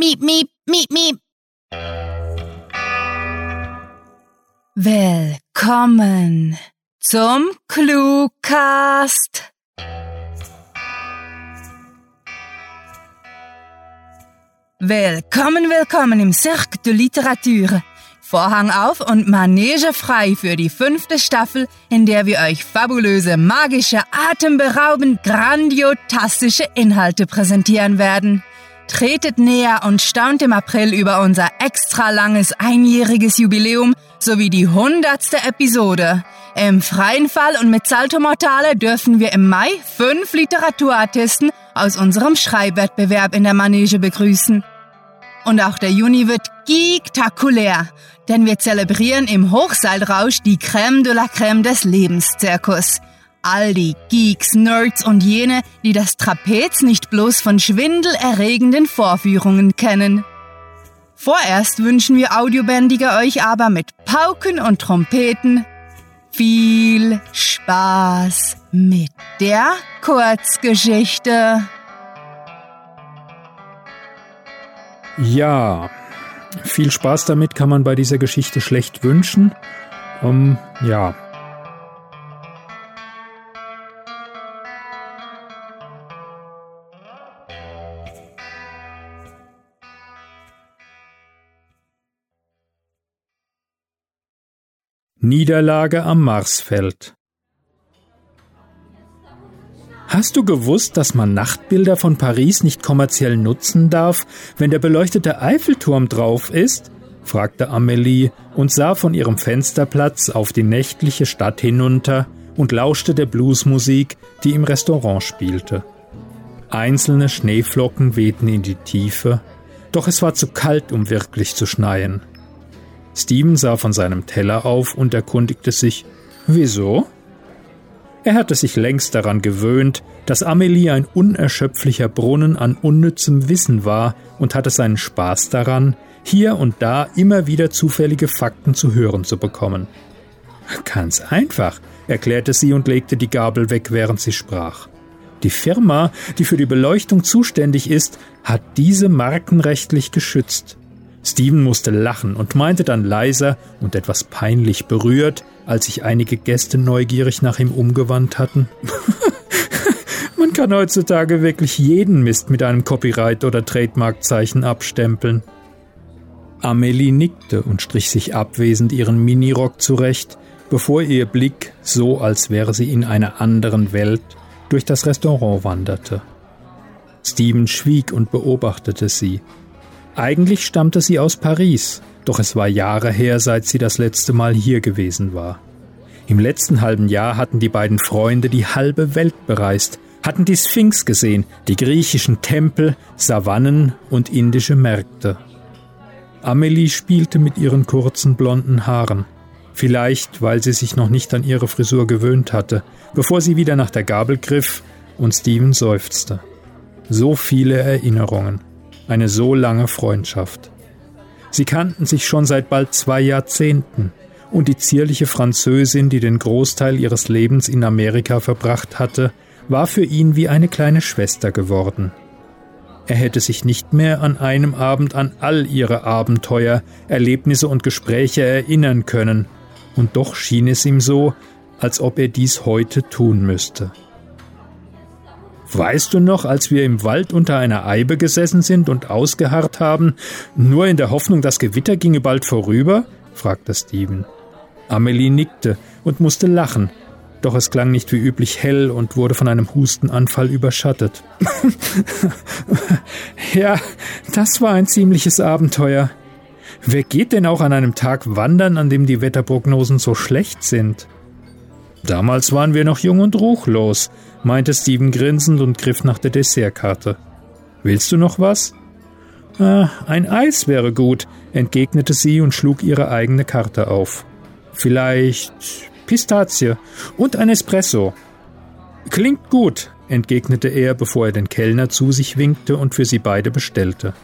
Miep, miep, miep, miep. Willkommen zum Cluecast. Willkommen, willkommen im Cirque de Literature. Vorhang auf und Manege frei für die fünfte Staffel, in der wir euch fabulöse, magische, atemberaubend grandiotastische Inhalte präsentieren werden. Tretet näher und staunt im April über unser extra langes einjähriges Jubiläum sowie die hundertste Episode. Im freien Fall und mit Salto Mortale dürfen wir im Mai fünf Literaturartisten aus unserem Schreibwettbewerb in der Manege begrüßen. Und auch der Juni wird gigtakulär, denn wir zelebrieren im Hochseilrausch die Crème de la Crème des Lebenszirkus all die Geeks, Nerds und jene, die das Trapez nicht bloß von schwindelerregenden Vorführungen kennen. Vorerst wünschen wir Audiobändige euch aber mit Pauken und Trompeten viel Spaß mit der Kurzgeschichte. Ja, viel Spaß damit kann man bei dieser Geschichte schlecht wünschen. Um, ja, Niederlage am Marsfeld Hast du gewusst, dass man Nachtbilder von Paris nicht kommerziell nutzen darf, wenn der beleuchtete Eiffelturm drauf ist? fragte Amelie und sah von ihrem Fensterplatz auf die nächtliche Stadt hinunter und lauschte der Bluesmusik, die im Restaurant spielte. Einzelne Schneeflocken wehten in die Tiefe, doch es war zu kalt, um wirklich zu schneien. Steven sah von seinem Teller auf und erkundigte sich, wieso? Er hatte sich längst daran gewöhnt, dass Amelie ein unerschöpflicher Brunnen an unnützem Wissen war und hatte seinen Spaß daran, hier und da immer wieder zufällige Fakten zu hören zu bekommen. Ganz einfach, erklärte sie und legte die Gabel weg, während sie sprach. Die Firma, die für die Beleuchtung zuständig ist, hat diese markenrechtlich geschützt. Steven musste lachen und meinte dann leiser und etwas peinlich berührt, als sich einige Gäste neugierig nach ihm umgewandt hatten. Man kann heutzutage wirklich jeden Mist mit einem Copyright- oder Trademarkzeichen abstempeln. Amelie nickte und strich sich abwesend ihren Minirock zurecht, bevor ihr Blick, so als wäre sie in einer anderen Welt, durch das Restaurant wanderte. Steven schwieg und beobachtete sie, eigentlich stammte sie aus Paris, doch es war Jahre her, seit sie das letzte Mal hier gewesen war. Im letzten halben Jahr hatten die beiden Freunde die halbe Welt bereist, hatten die Sphinx gesehen, die griechischen Tempel, Savannen und indische Märkte. Amelie spielte mit ihren kurzen blonden Haaren, vielleicht weil sie sich noch nicht an ihre Frisur gewöhnt hatte, bevor sie wieder nach der Gabel griff und Steven seufzte. So viele Erinnerungen eine so lange Freundschaft. Sie kannten sich schon seit bald zwei Jahrzehnten, und die zierliche Französin, die den Großteil ihres Lebens in Amerika verbracht hatte, war für ihn wie eine kleine Schwester geworden. Er hätte sich nicht mehr an einem Abend an all ihre Abenteuer, Erlebnisse und Gespräche erinnern können, und doch schien es ihm so, als ob er dies heute tun müsste. Weißt du noch, als wir im Wald unter einer Eibe gesessen sind und ausgeharrt haben, nur in der Hoffnung, das Gewitter ginge bald vorüber? fragte Steven. Amelie nickte und musste lachen, doch es klang nicht wie üblich hell und wurde von einem Hustenanfall überschattet. ja, das war ein ziemliches Abenteuer. Wer geht denn auch an einem Tag wandern, an dem die Wetterprognosen so schlecht sind? Damals waren wir noch jung und ruchlos, meinte Steven grinsend und griff nach der Dessertkarte. Willst du noch was? Ah, ein Eis wäre gut, entgegnete sie und schlug ihre eigene Karte auf. Vielleicht Pistazie und ein Espresso. Klingt gut, entgegnete er, bevor er den Kellner zu sich winkte und für sie beide bestellte.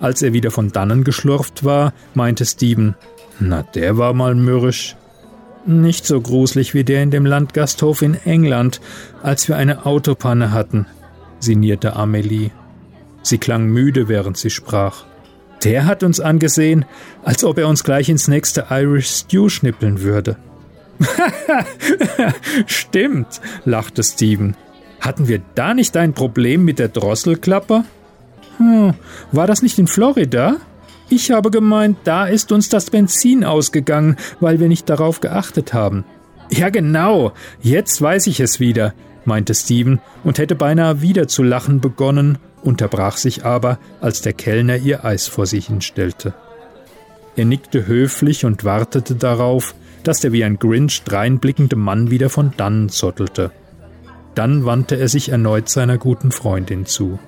Als er wieder von dannen geschlurft war, meinte Steven, na, der war mal mürrisch. Nicht so gruselig wie der in dem Landgasthof in England, als wir eine Autopanne hatten, sinnierte Amelie. Sie klang müde, während sie sprach. Der hat uns angesehen, als ob er uns gleich ins nächste Irish Stew schnippeln würde. Stimmt, lachte Steven. Hatten wir da nicht ein Problem mit der Drosselklappe? Hm, war das nicht in Florida? Ich habe gemeint, da ist uns das Benzin ausgegangen, weil wir nicht darauf geachtet haben. Ja, genau, jetzt weiß ich es wieder, meinte Steven und hätte beinahe wieder zu lachen begonnen, unterbrach sich aber, als der Kellner ihr Eis vor sich hinstellte. Er nickte höflich und wartete darauf, dass der wie ein Grinch dreinblickende Mann wieder von dannen zottelte. Dann wandte er sich erneut seiner guten Freundin zu.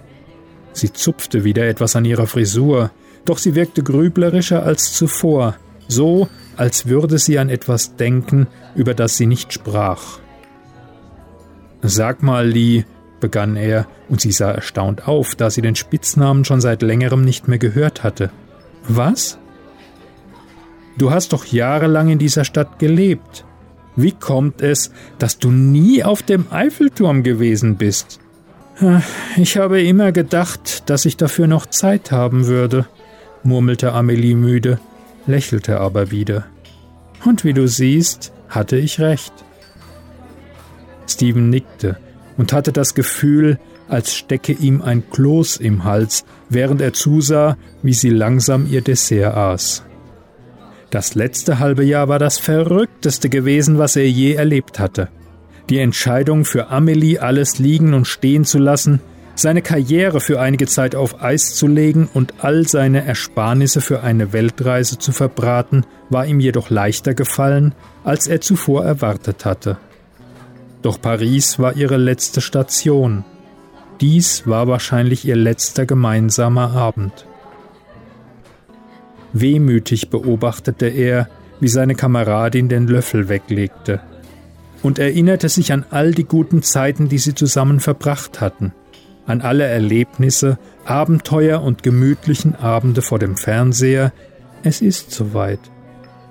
Sie zupfte wieder etwas an ihrer Frisur, doch sie wirkte grüblerischer als zuvor, so als würde sie an etwas denken, über das sie nicht sprach. Sag mal, Lee, begann er, und sie sah erstaunt auf, da sie den Spitznamen schon seit längerem nicht mehr gehört hatte. Was? Du hast doch jahrelang in dieser Stadt gelebt. Wie kommt es, dass du nie auf dem Eiffelturm gewesen bist? Ich habe immer gedacht, dass ich dafür noch Zeit haben würde, murmelte Amelie müde, lächelte aber wieder. Und wie du siehst, hatte ich recht. Stephen nickte und hatte das Gefühl, als stecke ihm ein Kloß im Hals, während er zusah, wie sie langsam ihr Dessert aß. Das letzte halbe Jahr war das verrückteste gewesen, was er je erlebt hatte. Die Entscheidung für Amelie alles liegen und stehen zu lassen, seine Karriere für einige Zeit auf Eis zu legen und all seine Ersparnisse für eine Weltreise zu verbraten, war ihm jedoch leichter gefallen, als er zuvor erwartet hatte. Doch Paris war ihre letzte Station. Dies war wahrscheinlich ihr letzter gemeinsamer Abend. Wehmütig beobachtete er, wie seine Kameradin den Löffel weglegte, und erinnerte sich an all die guten Zeiten, die sie zusammen verbracht hatten, an alle Erlebnisse, Abenteuer und gemütlichen Abende vor dem Fernseher. Es ist soweit,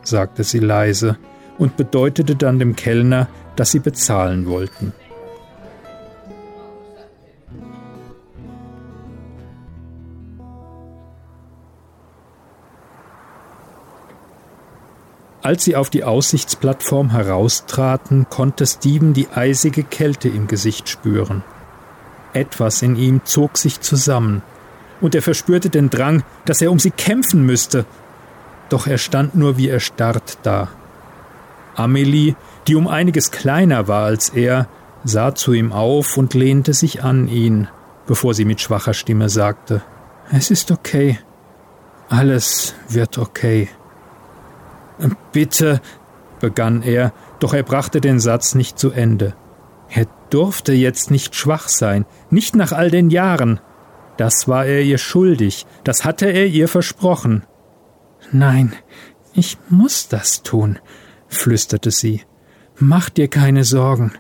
sagte sie leise und bedeutete dann dem Kellner, dass sie bezahlen wollten. Als sie auf die Aussichtsplattform heraustraten, konnte Steven die eisige Kälte im Gesicht spüren. Etwas in ihm zog sich zusammen, und er verspürte den Drang, dass er um sie kämpfen müsste. Doch er stand nur wie erstarrt da. Amelie, die um einiges kleiner war als er, sah zu ihm auf und lehnte sich an ihn, bevor sie mit schwacher Stimme sagte Es ist okay. Alles wird okay. Bitte, begann er, doch er brachte den Satz nicht zu Ende. Er durfte jetzt nicht schwach sein, nicht nach all den Jahren. Das war er ihr schuldig, das hatte er ihr versprochen. Nein, ich muss das tun, flüsterte sie. Mach dir keine Sorgen,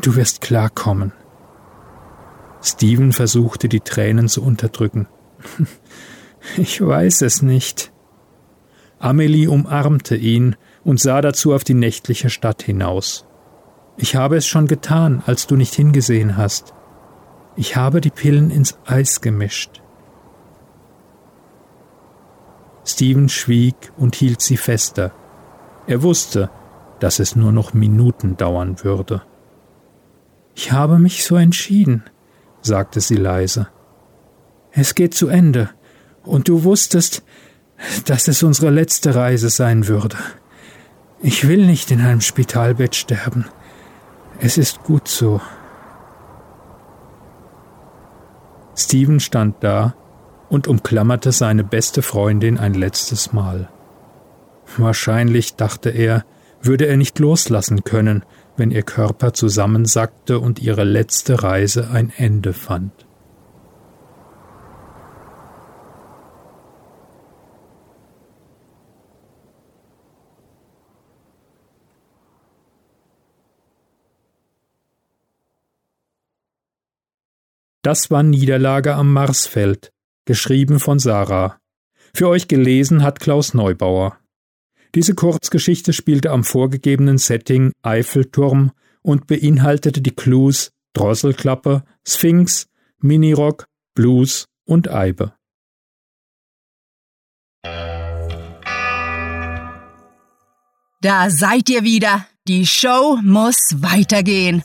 du wirst klarkommen. Steven versuchte die Tränen zu unterdrücken. Ich weiß es nicht. Amelie umarmte ihn und sah dazu auf die nächtliche Stadt hinaus. Ich habe es schon getan, als du nicht hingesehen hast. Ich habe die Pillen ins Eis gemischt. Steven schwieg und hielt sie fester. Er wusste, dass es nur noch Minuten dauern würde. Ich habe mich so entschieden, sagte sie leise. Es geht zu Ende, und du wusstest, dass es unsere letzte Reise sein würde. Ich will nicht in einem Spitalbett sterben. Es ist gut so. Steven stand da und umklammerte seine beste Freundin ein letztes Mal. Wahrscheinlich, dachte er, würde er nicht loslassen können, wenn ihr Körper zusammensackte und ihre letzte Reise ein Ende fand. Das war Niederlage am Marsfeld, geschrieben von Sarah. Für euch gelesen hat Klaus Neubauer. Diese Kurzgeschichte spielte am vorgegebenen Setting Eiffelturm und beinhaltete die Clues Drosselklappe, Sphinx, Minirock, Blues und Eibe. Da seid ihr wieder. Die Show muss weitergehen.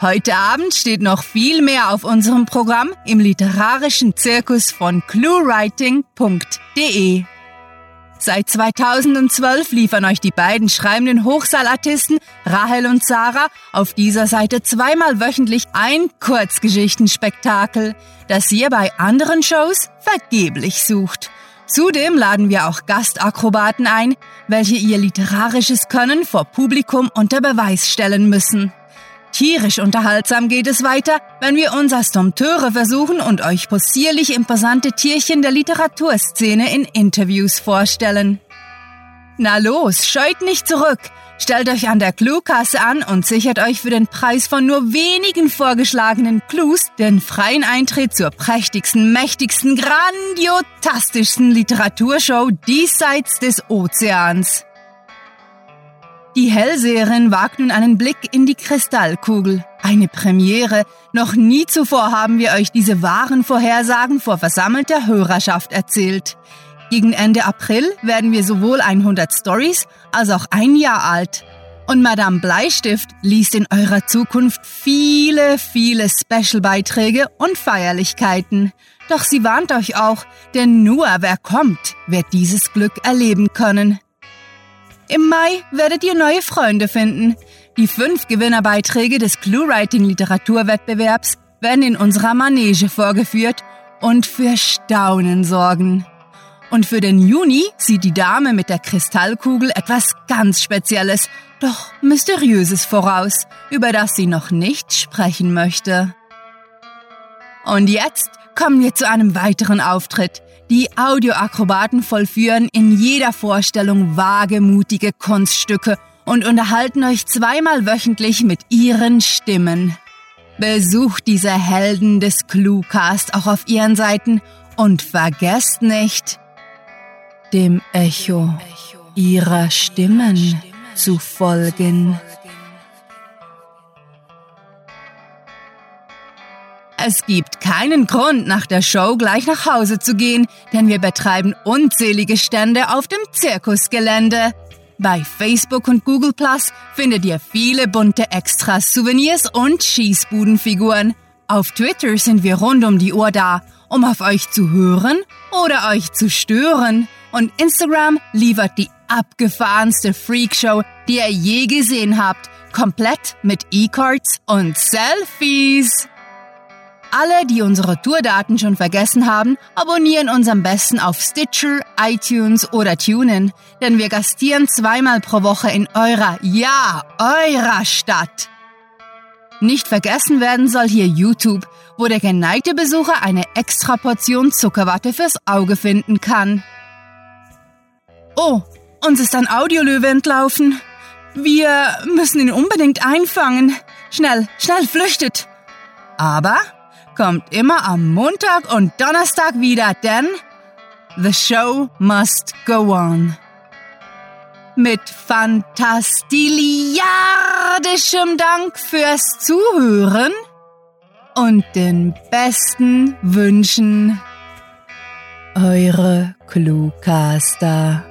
Heute Abend steht noch viel mehr auf unserem Programm im literarischen Zirkus von cluewriting.de. Seit 2012 liefern euch die beiden schreibenden Hochsaalartisten Rahel und Sarah auf dieser Seite zweimal wöchentlich ein Kurzgeschichtenspektakel, das ihr bei anderen Shows vergeblich sucht. Zudem laden wir auch Gastakrobaten ein, welche ihr literarisches Können vor Publikum unter Beweis stellen müssen. Tierisch unterhaltsam geht es weiter, wenn wir uns als Dompteure versuchen und euch possierlich imposante Tierchen der Literaturszene in Interviews vorstellen. Na los, scheut nicht zurück! Stellt euch an der Cluekasse an und sichert euch für den Preis von nur wenigen vorgeschlagenen Clues den freien Eintritt zur prächtigsten, mächtigsten, grandiotastischsten Literaturshow diesseits des Ozeans. Die Hellseherin wagt nun einen Blick in die Kristallkugel. Eine Premiere. Noch nie zuvor haben wir euch diese wahren Vorhersagen vor versammelter Hörerschaft erzählt. Gegen Ende April werden wir sowohl 100 Stories als auch ein Jahr alt. Und Madame Bleistift liest in eurer Zukunft viele, viele Special-Beiträge und Feierlichkeiten. Doch sie warnt euch auch, denn nur wer kommt, wird dieses Glück erleben können. Im Mai werdet ihr neue Freunde finden. Die fünf Gewinnerbeiträge des ClueWriting Literaturwettbewerbs werden in unserer Manege vorgeführt und für Staunen sorgen. Und für den Juni sieht die Dame mit der Kristallkugel etwas ganz Spezielles, doch Mysteriöses voraus, über das sie noch nicht sprechen möchte. Und jetzt kommen wir zu einem weiteren Auftritt. Die Audioakrobaten vollführen in jeder Vorstellung wagemutige Kunststücke und unterhalten euch zweimal wöchentlich mit ihren Stimmen. Besucht diese Helden des Cluecast auch auf ihren Seiten und vergesst nicht, dem Echo ihrer Stimmen zu folgen. Es gibt keinen Grund, nach der Show gleich nach Hause zu gehen, denn wir betreiben unzählige Stände auf dem Zirkusgelände. Bei Facebook und Google Plus findet ihr viele bunte Extras, Souvenirs und Schießbudenfiguren. Auf Twitter sind wir rund um die Uhr da, um auf euch zu hören oder euch zu stören. Und Instagram liefert die abgefahrenste Freakshow, die ihr je gesehen habt, komplett mit E-Cards und Selfies. Alle, die unsere Tourdaten schon vergessen haben, abonnieren uns am besten auf Stitcher, iTunes oder TuneIn, denn wir gastieren zweimal pro Woche in eurer, ja, eurer Stadt. Nicht vergessen werden soll hier YouTube, wo der geneigte Besucher eine extra Portion Zuckerwatte fürs Auge finden kann. Oh, uns ist ein Audiolöwe entlaufen. Wir müssen ihn unbedingt einfangen. Schnell, schnell, flüchtet! Aber kommt immer am Montag und Donnerstag wieder, denn The Show must go on. Mit fantastiliardischem Dank fürs Zuhören und den besten Wünschen. Eure Cluecaster.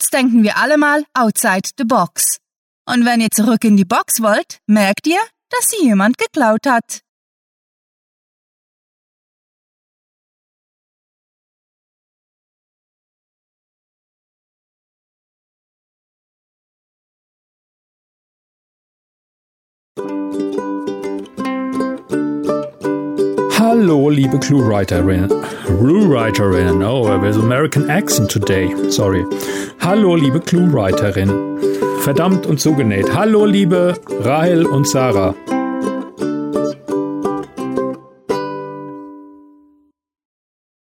Jetzt denken wir alle mal outside the box. Und wenn ihr zurück in die Box wollt, merkt ihr, dass sie jemand geklaut hat. Hallo, liebe Cluewriterin. Cluewriterin. Oh, with American accent today. Sorry. Hallo, liebe Cluewriterin. Verdammt und zugenäht. Hallo, liebe Rahel und Sarah.